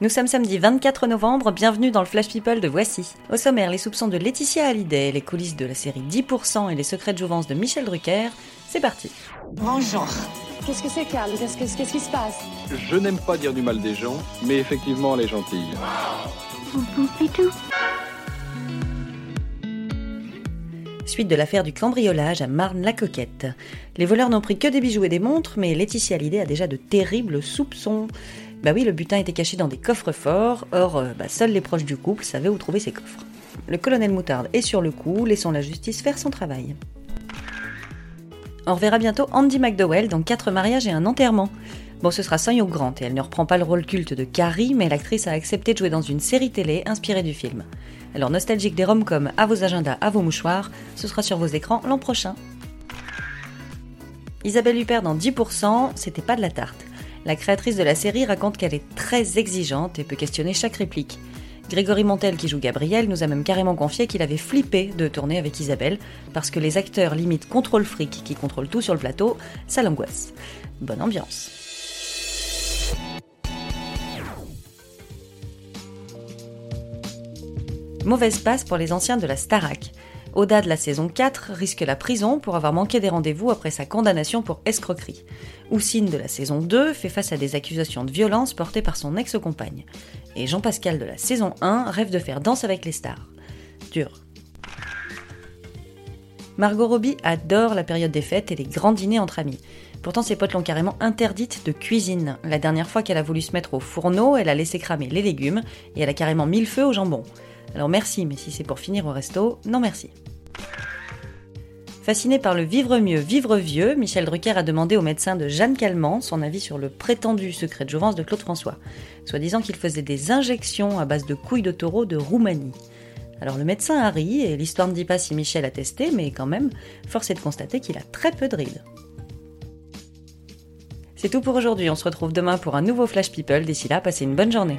Nous sommes samedi 24 novembre, bienvenue dans le Flash People de Voici. Au sommaire, les soupçons de Laetitia Hallyday, les coulisses de la série 10% et les secrets de jouvence de Michel Drucker. C'est parti. Bonjour. Qu'est-ce que c'est, Carl Qu'est-ce que- qu'est-ce qui se passe? Je n'aime pas dire du mal des gens, mais effectivement, elle est gentille. De l'affaire du cambriolage à Marne-la-Coquette. Les voleurs n'ont pris que des bijoux et des montres, mais Laetitia Hallyday a déjà de terribles soupçons. Bah oui, le butin était caché dans des coffres forts, or euh, bah, seuls les proches du couple savaient où trouver ces coffres. Le colonel Moutarde est sur le coup, laissons la justice faire son travail. On reverra bientôt Andy McDowell dans Quatre mariages et un enterrement. Bon, ce sera Hugh Grant et elle ne reprend pas le rôle culte de Carrie, mais l'actrice a accepté de jouer dans une série télé inspirée du film. Alors nostalgique des rom-coms à vos agendas, à vos mouchoirs, ce sera sur vos écrans l'an prochain. Isabelle Huppert dans 10%, c'était pas de la tarte. La créatrice de la série raconte qu'elle est très exigeante et peut questionner chaque réplique. Grégory Montel, qui joue Gabriel, nous a même carrément confié qu'il avait flippé de tourner avec Isabelle, parce que les acteurs limite contrôle fric qui contrôlent tout sur le plateau, ça l'angoisse. Bonne ambiance. Mauvaise passe pour les anciens de la Starac. Oda de la saison 4 risque la prison pour avoir manqué des rendez-vous après sa condamnation pour escroquerie. Houssine de la saison 2 fait face à des accusations de violence portées par son ex-compagne. Et Jean-Pascal de la saison 1 rêve de faire Danse avec les stars. Dur. Margot Robbie adore la période des fêtes et les grands dîners entre amis. Pourtant, ses potes l'ont carrément interdite de cuisine. La dernière fois qu'elle a voulu se mettre au fourneau, elle a laissé cramer les légumes et elle a carrément mis le feu au jambon. Alors merci, mais si c'est pour finir au resto, non merci. Fasciné par le vivre mieux, vivre vieux, Michel Drucker a demandé au médecin de Jeanne Calment son avis sur le prétendu secret de jouvence de Claude François, soit disant qu'il faisait des injections à base de couilles de taureau de Roumanie. Alors le médecin a ri, et l'histoire ne dit pas si Michel a testé, mais quand même, force est de constater qu'il a très peu de rides. C'est tout pour aujourd'hui, on se retrouve demain pour un nouveau Flash People, d'ici là, passez une bonne journée.